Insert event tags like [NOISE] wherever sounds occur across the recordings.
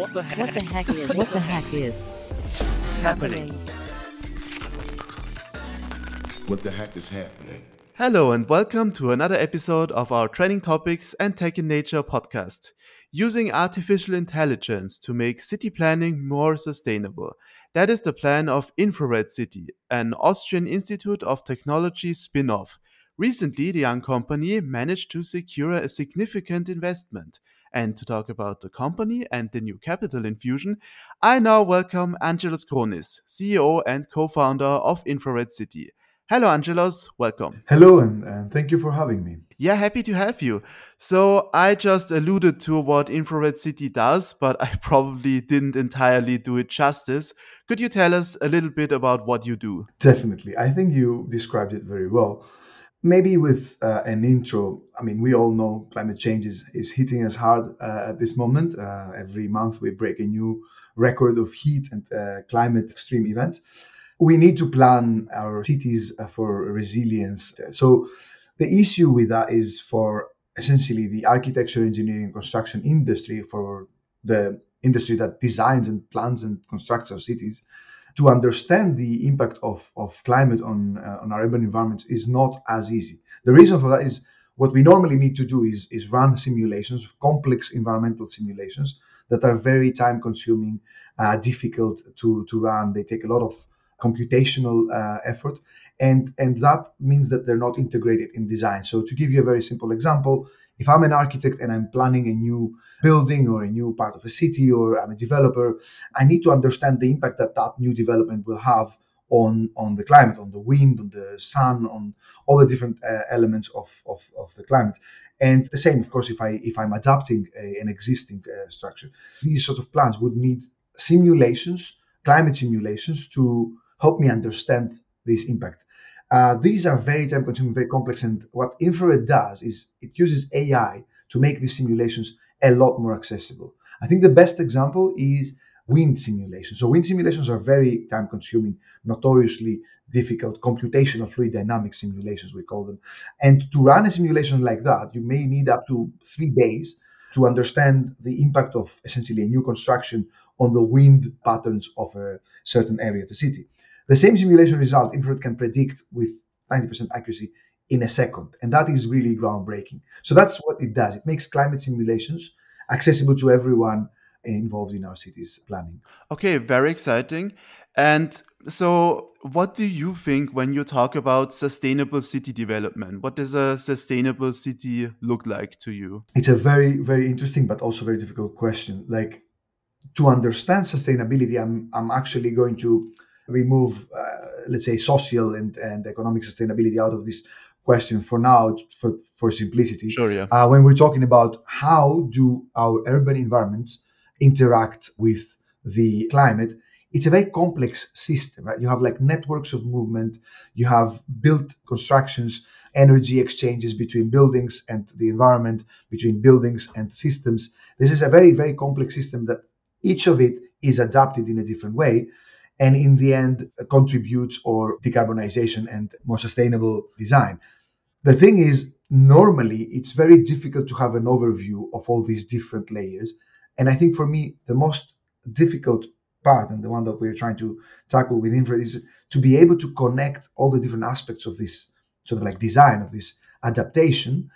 What the heck? What the heck is what the heck is [LAUGHS] happening? What the heck is happening? Hello, and welcome to another episode of our Trending Topics and Tech in Nature podcast. Using artificial intelligence to make city planning more sustainable. That is the plan of Infrared City, an Austrian Institute of Technology spin off. Recently, the young company managed to secure a significant investment. And to talk about the company and the new capital infusion, I now welcome Angelos Chronis, CEO and co founder of Infrared City. Hello, Angelos. Welcome. Hello, and, and thank you for having me. Yeah, happy to have you. So, I just alluded to what Infrared City does, but I [LAUGHS] probably didn't entirely do it justice. Could you tell us a little bit about what you do? Definitely. I think you described it very well. Maybe with uh, an intro, I mean, we all know climate change is, is hitting us hard uh, at this moment. Uh, every month we break a new record of heat and uh, climate extreme events we need to plan our cities uh, for resilience. So the issue with that is for essentially the architecture, engineering, construction industry, for the industry that designs and plans and constructs our cities, to understand the impact of, of climate on, uh, on our urban environments is not as easy. The reason for that is what we normally need to do is, is run simulations, complex environmental simulations that are very time consuming, uh, difficult to, to run. They take a lot of computational uh, effort and and that means that they're not integrated in design so to give you a very simple example if i'm an architect and i'm planning a new building or a new part of a city or i'm a developer i need to understand the impact that that new development will have on on the climate on the wind on the sun on all the different uh, elements of, of of the climate and the same of course if i if i'm adapting a, an existing uh, structure these sort of plans would need simulations climate simulations to help me understand this impact. Uh, these are very time consuming, very complex. And what infrared does is it uses AI to make these simulations a lot more accessible. I think the best example is wind simulations. So wind simulations are very time consuming, notoriously difficult computational fluid dynamics simulations, we call them. And to run a simulation like that, you may need up to three days to understand the impact of essentially a new construction on the wind patterns of a certain area of the city. The same simulation result infrared can predict with 90% accuracy in a second. And that is really groundbreaking. So that's what it does. It makes climate simulations accessible to everyone involved in our city's planning. Okay, very exciting. And so, what do you think when you talk about sustainable city development? What does a sustainable city look like to you? It's a very, very interesting but also very difficult question. Like, to understand sustainability, I'm, I'm actually going to remove, uh, let's say, social and, and economic sustainability out of this question for now, for, for simplicity. Sure, yeah. Uh, when we're talking about how do our urban environments interact with the climate, it's a very complex system, right? You have like networks of movement, you have built constructions, energy exchanges between buildings and the environment, between buildings and systems. This is a very, very complex system that each of it is adapted in a different way and in the end contributes or decarbonization and more sustainable design. The thing is, normally it's very difficult to have an overview of all these different layers. And I think for me, the most difficult part and the one that we're trying to tackle with infrared is to be able to connect all the different aspects of this sort of like design of this adaptation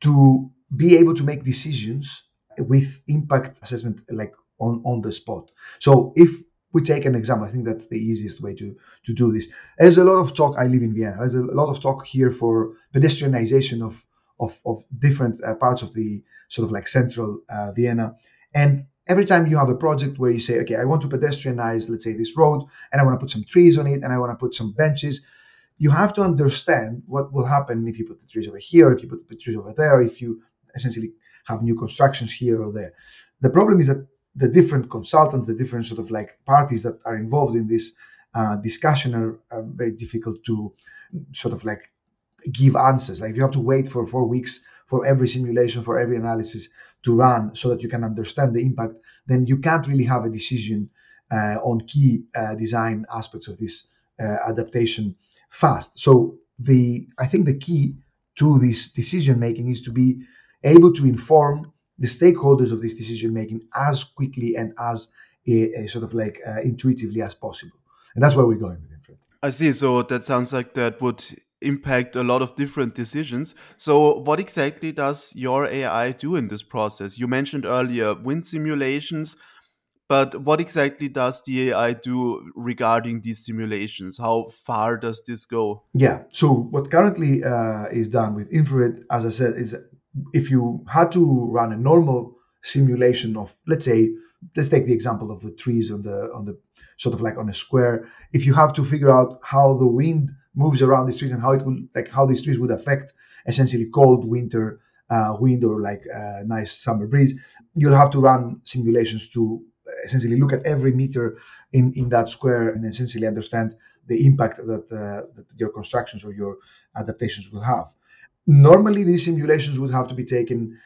to be able to make decisions with impact assessment like on, on the spot. So if we take an example. I think that's the easiest way to, to do this. There's a lot of talk. I live in Vienna. There's a lot of talk here for pedestrianization of of, of different uh, parts of the sort of like central uh, Vienna. And every time you have a project where you say, okay, I want to pedestrianize, let's say this road, and I want to put some trees on it, and I want to put some benches. You have to understand what will happen if you put the trees over here, if you put the trees over there, if you essentially have new constructions here or there. The problem is that the different consultants, the different sort of like parties that are involved in this uh, discussion are, are, very difficult to sort of like give answers. Like you have to wait for four weeks for every simulation, for every analysis to run so that you can understand the impact. Then you can't really have a decision uh, on key uh, design aspects of this uh, adaptation fast. So the I think the key to this decision making is to be able to inform the stakeholders of this decision making as quickly and as a, a sort of like uh, intuitively as possible. And that's where we're going with Infrared. I see. So that sounds like that would impact a lot of different decisions. So, what exactly does your AI do in this process? You mentioned earlier wind simulations, but what exactly does the AI do regarding these simulations? How far does this go? Yeah. So, what currently uh, is done with infrared, as I said, is if you had to run a normal simulation of, let's say, let's take the example of the trees on the on the sort of like on a square. If you have to figure out how the wind moves around these trees and how it will like how these trees would affect essentially cold winter uh, wind or like uh, nice summer breeze, you'll have to run simulations to essentially look at every meter in in that square and essentially understand the impact that, uh, that your constructions or your adaptations will have. Normally, these simulations would have to be taken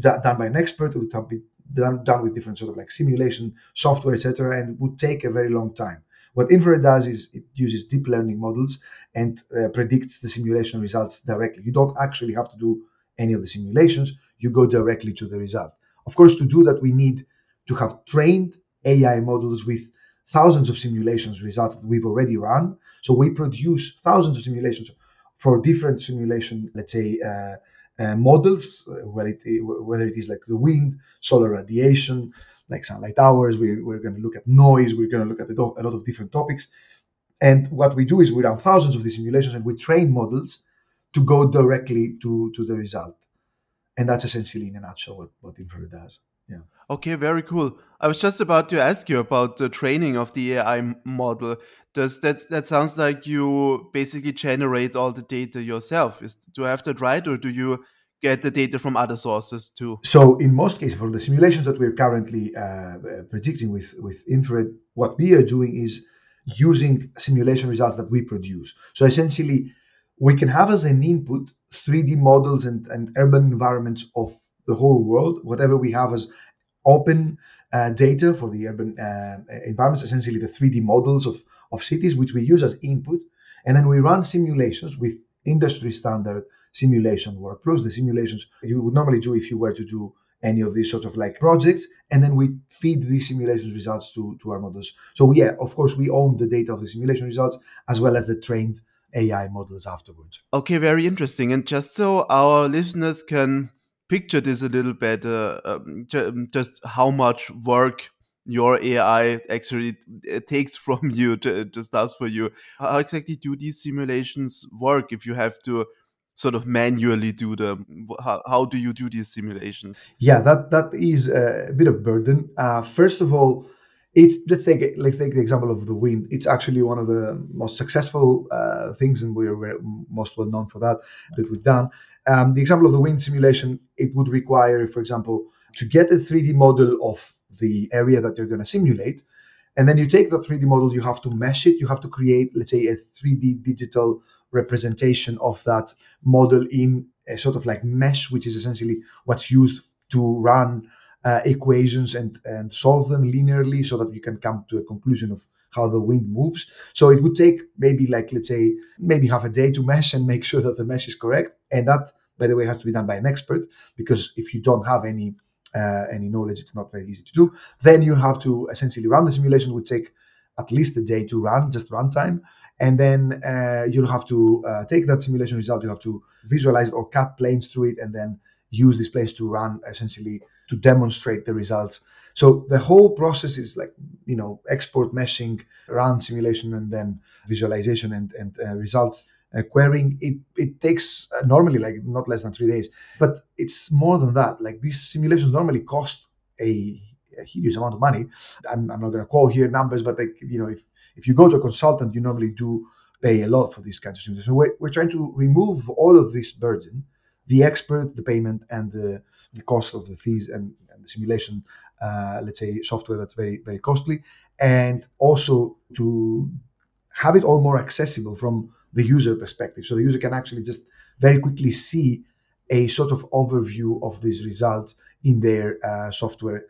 done by an expert. It would have to be done, done with different sort of like simulation software, etc., and would take a very long time. What infrared does is it uses deep learning models and uh, predicts the simulation results directly. You don't actually have to do any of the simulations, you go directly to the result. Of course, to do that, we need to have trained AI models with thousands of simulations results that we've already run. So we produce thousands of simulations for different simulation, let's say, uh, uh, models, uh, whether it, whether it is like the wind, solar radiation, like sunlight hours. We, we're going to look at noise. We're going to look at a, a lot of different topics. And what we do is we run thousands of these simulations and we train models to go directly to, to the result. And that's essentially in a nutshell what, what infrared does. Yeah. Okay, very cool. I was just about to ask you about the training of the AI model. Does that that sounds like you basically generate all the data yourself? Is do I have that right, or do you get the data from other sources too? So in most cases, for the simulations that we're currently uh, uh predicting with with infrared, what we are doing is using simulation results that we produce. So essentially, we can have as an input 3D models and, and urban environments of the whole world, whatever we have as open uh, data for the urban uh, environments, essentially the 3D models of, of cities, which we use as input. And then we run simulations with industry standard simulation workflows, the simulations you would normally do if you were to do any of these sorts of like projects. And then we feed these simulations results to, to our models. So yeah of course we own the data of the simulation results as well as the trained ai models afterwards. Okay very interesting. And just so our listeners can picture this a little better um, um just how much work your AI actually takes [LAUGHS] from you, to, just does for you. How exactly do these simulations work if you have to sort of manually do them? How, how do you do these simulations? Yeah, that that is a bit of burden. Uh, first of all, it's let's take let's take the example of the wind. It's actually one of the most successful uh, things, and we're, we're, most well known for that that we've done. Um, the example of the wind simulation, it would require, for example, to get a 3D model of the area that you're going to simulate. And then you take that 3D model, you have to mesh it, you have to create, let's say, a 3D digital representation of that model in a sort of like mesh, which is essentially what's used to run uh, equations and, and solve them linearly so that you can come to a conclusion of how the wind moves. So it would take maybe like, let's say, maybe half a day to mesh and make sure that the mesh is correct. And that, by the way, has to be done by an expert because if you don't have any uh, any knowledge, it's not very easy to do. Then you have to essentially run the simulation. Would take at least a day to run, just runtime and then uh, you'll have to uh, take that simulation result you have to visualize or cut planes through it and then use these planes to run essentially to demonstrate the results so the whole process is like you know export meshing run simulation and then visualization and, and uh, results uh, querying it it takes uh, normally like not less than three days. But it's more than that. Like these simulations normally cost a, a huge amount of money. I'm, I'm not going to call here numbers but like you know if if you go to a consultant, you normally do pay a lot for these kinds of things. So we're, we're trying to remove all of this burden, the expert, the payment, and the, the cost of the fees and, and the simulation, uh, let's say, software that's very, very costly, and also to have it all more accessible from the user perspective. So the user can actually just very quickly see a sort of overview of these results in their uh, software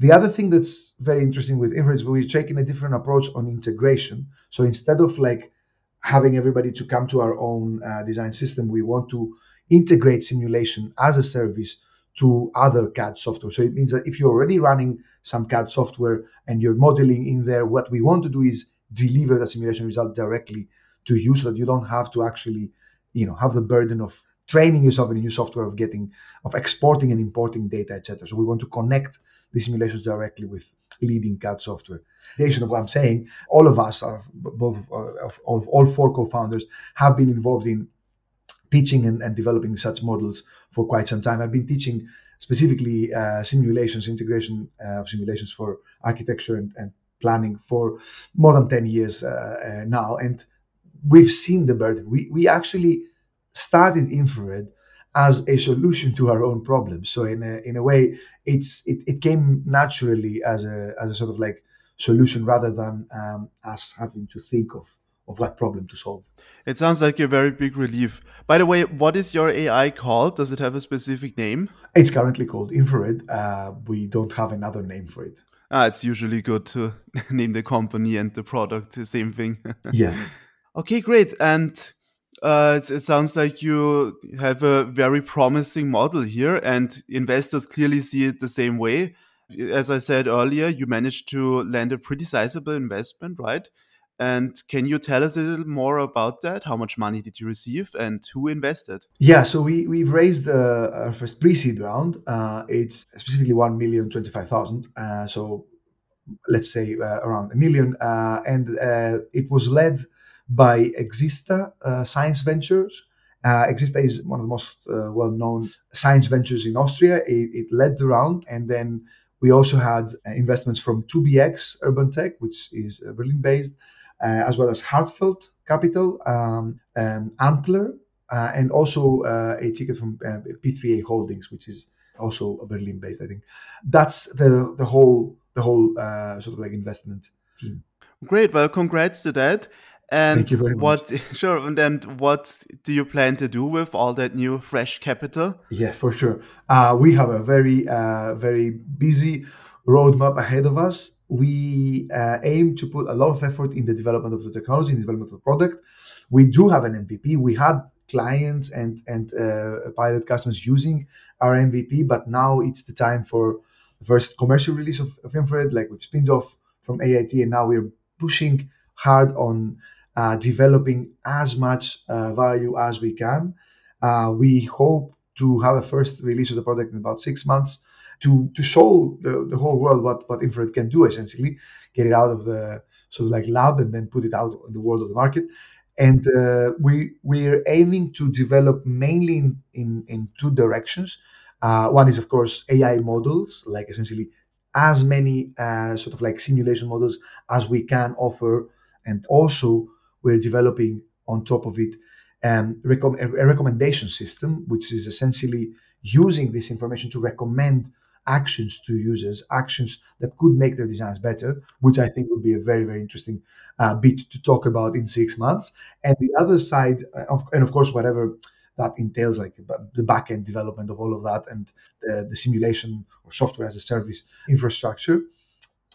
the other thing that's very interesting with infrared is we're taking a different approach on integration. So instead of like having everybody to come to our own uh, design system, we want to integrate simulation as a service to other CAD software. So it means that if you're already running some CAD software and you're modeling in there, what we want to do is deliver the simulation result directly to you so that you don't have to actually, you know, have the burden of training yourself in new software of getting of exporting and importing data, etc. So we want to connect the simulations directly with leading CAD software. Of what I'm saying, all of us are both of all, all four co-founders have been involved in teaching and, and, developing such models for quite some time. I've been teaching specifically uh, simulations, integration uh, of simulations for architecture and, and, planning for more than 10 years uh, uh now. And we've seen the burden. We, we actually started infrared as a solution to our own problem. So in a, in a way, it's it, it came naturally as a as a sort of like solution rather than um, us having to think of of what problem to solve. It sounds like a very big relief. By the way, what is your AI called? Does it have a specific name? It's currently called Infrared. Uh, we don't have another name for it. Ah, it's usually good to [LAUGHS] name the company and the product the same thing. [LAUGHS] yeah. Okay, great. And uh, it, it, sounds like you have a very promising model here, and investors clearly see it the same way. As I said earlier, you managed to land a pretty sizable investment, right? And can you tell us a little more about that? How much money did you receive and who invested? Yeah, so we, we've raised uh, our first pre seed round. Uh, it's specifically 1,025,000. Uh, so let's say uh, around a million. Uh, and uh, it was led by xista uh, Science Ventures. Uh, xista is one of the most uh, well-known science ventures in Austria. It, it, led the round, and then we also had uh, investments from 2BX Urban Tech, which is uh, Berlin-based, uh, as well as Heartfelt Capital, um, Antler, and also a ticket from P3A Holdings, which is also Berlin-based. I think that's the the whole the whole sort of like investment team. Great. Well, congrats to that. And what much. [LAUGHS] sure, and then what do you plan to do with all that new fresh capital? Yeah, for sure. Uh, we have a very uh, very busy roadmap ahead of us. We uh, aim to put a lot of effort in the development of the technology, in the development of the product. We do have an MVP. We had clients and and uh, pilot customers using our MVP, but now it's the time for the first commercial release of, of infrared, like we've spinned off from AIT, and now we're pushing hard on developing as much uh, value as we can. Uh, we hope to have a first release of the product in about six months to, to show the, the whole world what, what infrared can do essentially, get it out of the sort of like lab and then put it out in the world of the market. And uh, we we're aiming to develop mainly in, in, in two directions. Uh, one is of course AI models, like essentially as many uh, sort of like simulation models as we can offer, and also we're developing on top of it um, a recommendation system, which is essentially using this information to recommend actions to users, actions that could make their designs better, which I think would be a very, very interesting uh, bit to talk about in six months. And the other side, uh, of, and of course, whatever that entails, like the back end development of all of that and the, the simulation or software as a service infrastructure.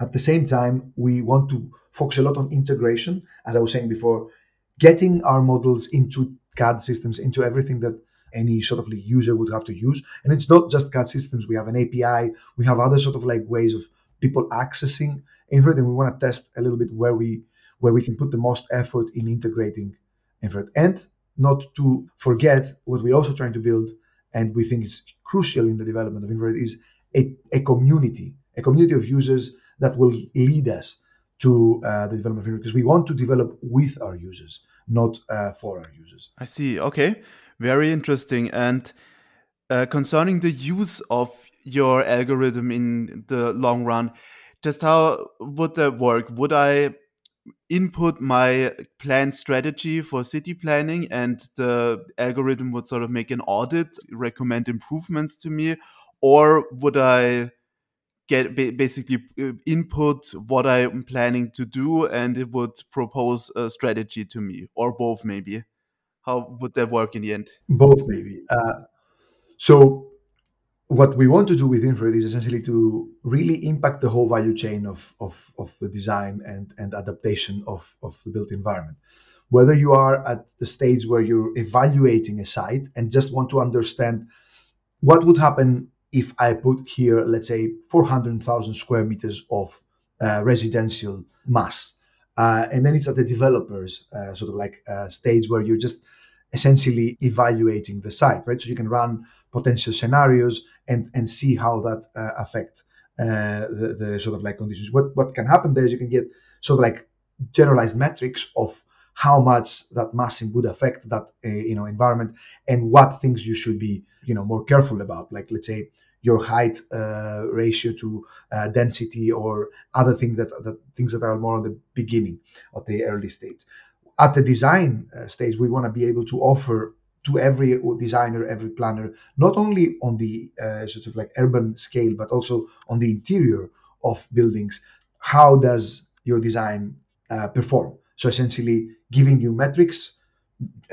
At the same time, we want to focus a lot on integration, as I was saying before, getting our models into CAD systems, into everything that any sort of user would have to use. And it's not just CAD systems. We have an API. We have other sort of like ways of people accessing Infrared, and we want to test a little bit where we where we can put the most effort in integrating Infrared. And not to forget what we're also trying to build, and we think is crucial in the development of Infrared, is a, a community, a community of users that will lead us to uh, the development framework because we want to develop with our users, not uh, for our users. I see. Okay, very interesting. And uh, concerning the use of your algorithm in the long run, just how would that work? Would I input my plan strategy for city planning and the algorithm would sort of make an audit, recommend improvements to me? Or would I get basically uh, input what I'm planning to do, and it would propose a strategy to me, or both maybe. How would that work in the end? Both maybe. Uh, so what we want to do with infrared is essentially to really impact the whole value chain of, of, of the design and, and adaptation of, of the built environment. Whether you are at the stage where you're evaluating a site and just want to understand what would happen if I put here, let's say, 400,000 square meters of uh, residential mass. Uh, and then it's at the developers uh, sort of like uh, stage where you're just essentially evaluating the site, right? So you can run potential scenarios and and see how that uh, affect uh, the, the sort of like conditions. What what can happen there is you can get sort of like generalized metrics of how much that massing would affect that uh, you know environment and what things you should be you know more careful about like let's say your height uh, ratio to uh, density or other things that, that things that are more on the beginning of the early stage. At the design uh, stage we want to be able to offer to every designer every planner not only on the uh, sort of like urban scale but also on the interior of buildings how does your design uh, perform so essentially giving you metrics,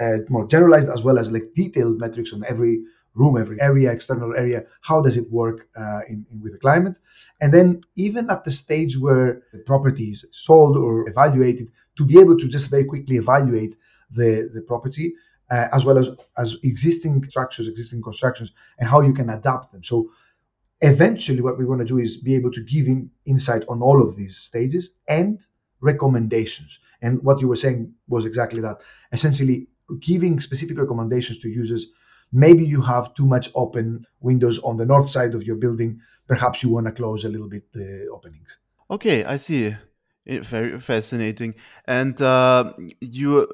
uh, more generalized as well as like detailed metrics on every room, every area, external area. How does it work uh, in, in, with the climate? And then even at the stage where the property is sold or evaluated, to be able to just very quickly evaluate the, the property uh, as well as, as existing structures, existing constructions, and how you can adapt them. So eventually what we want to do is be able to give in insight on all of these stages and recommendations. And what you were saying was exactly that. Essentially, giving specific recommendations to users. Maybe you have too much open windows on the north side of your building. Perhaps you want to close a little bit the openings. Okay, I see. Very fascinating. And uh, you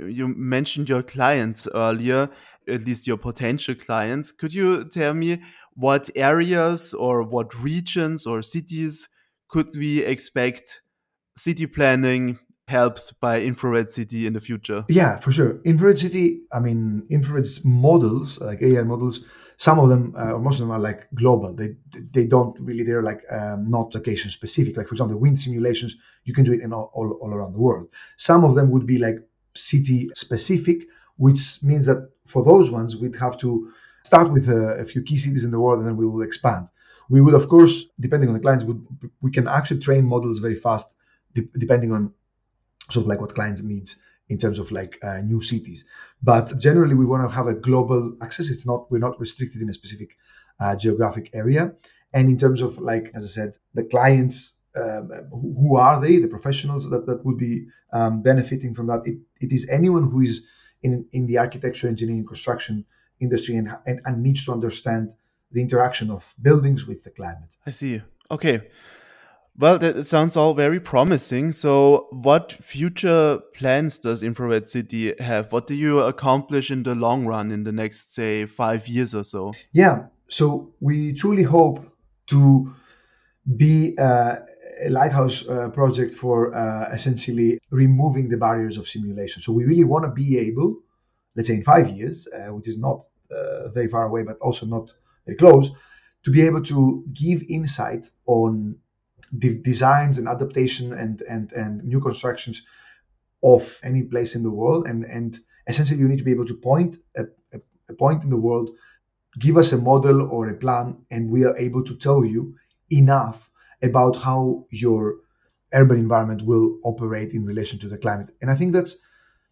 you mentioned your clients earlier, at least your potential clients. Could you tell me what areas or what regions or cities could we expect city planning helped by infrared city in the future? Yeah for sure. Infrared city i mean infrared models like ai models some of them uh, or most of them are like global. They they don't really they're like um, not location specific. Like for example the wind simulations you can do it in all, all, all around the world. Some of them would be like city specific which means that for those ones we'd have to start with a, a few key cities in the world and then we will expand. We would of course depending on the clients would we can actually train models very fast de- depending on sort of like what clients needs in terms of like uh, new cities. But generally, we want to have a global access. It's not we're not restricted in a specific uh, geographic area. And in terms of like as I said, the clients. Um, who are they? The professionals that, that would be um, benefiting from that. It, it is anyone who is in, in the architecture, engineering, construction industry and, and, and needs to understand the interaction of buildings with the climate. I see. Okay. Well, that sounds all very promising. So, what future plans does Infrared City have? What do you accomplish in the long run in the next, say, five years or so? Yeah, so we truly hope to be uh, a lighthouse uh, project for uh, essentially removing the barriers of simulation. So, we really want to be able, let's say in five years, uh, which is not uh, very far away, but also not very close, to be able to give insight on the designs and adaptation and and and new constructions of any place in the world. And and essentially you need to be able to point a, a, a point in the world give us a model or a plan and we are able to tell you enough about how your urban environment will operate in relation to the climate. And i think that's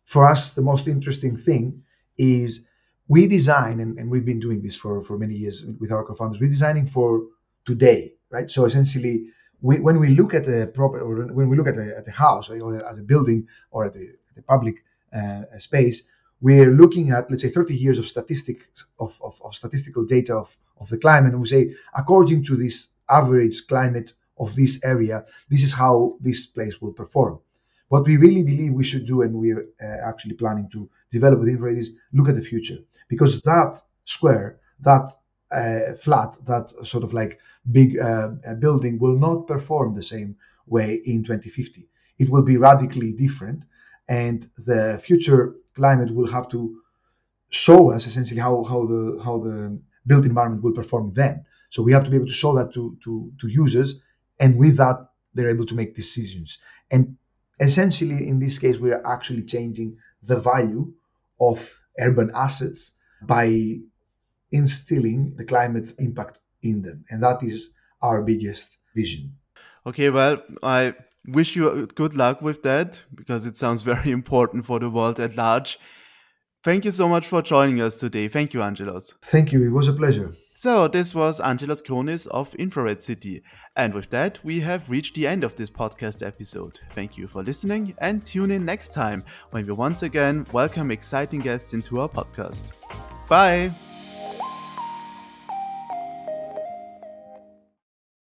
for us the most interesting thing is we design and, and we've been doing this for, for many years with our co-founders we're designing for today right? So essentially we, when we look at the proper, when we look at the, at the house or at a building or at at the public uh, space, we're looking at let's say 30 years of statistics of, of, of, statistical data of, of the climate and we say according to this average climate of this area this is how this place will perform. What we really believe we should do and we're uh, actually planning to develop with infrared is look at the future because that square that uh, flat, that sort of like big uh, building will not perform the same way in 2050. It will be radically different, and the future climate will have to show us essentially how, how the how the built environment will perform then. So we have to be able to show that to to, to users, and with that they're able to make decisions. And essentially, in this case, we are actually changing the value of urban assets by instilling the climate impact in them. And that is our biggest vision. Okay, well, I wish you good luck with that because it sounds [LAUGHS] very important for the world at large. Thank you so much for joining us today. Thank you, Angelos. Thank you. It was a pleasure. So, this was Angelos Chronis of Infrared City. And with that, we have reached the end of this podcast episode. Thank you for listening and tune in next time when we once again welcome exciting guests into our podcast. Bye!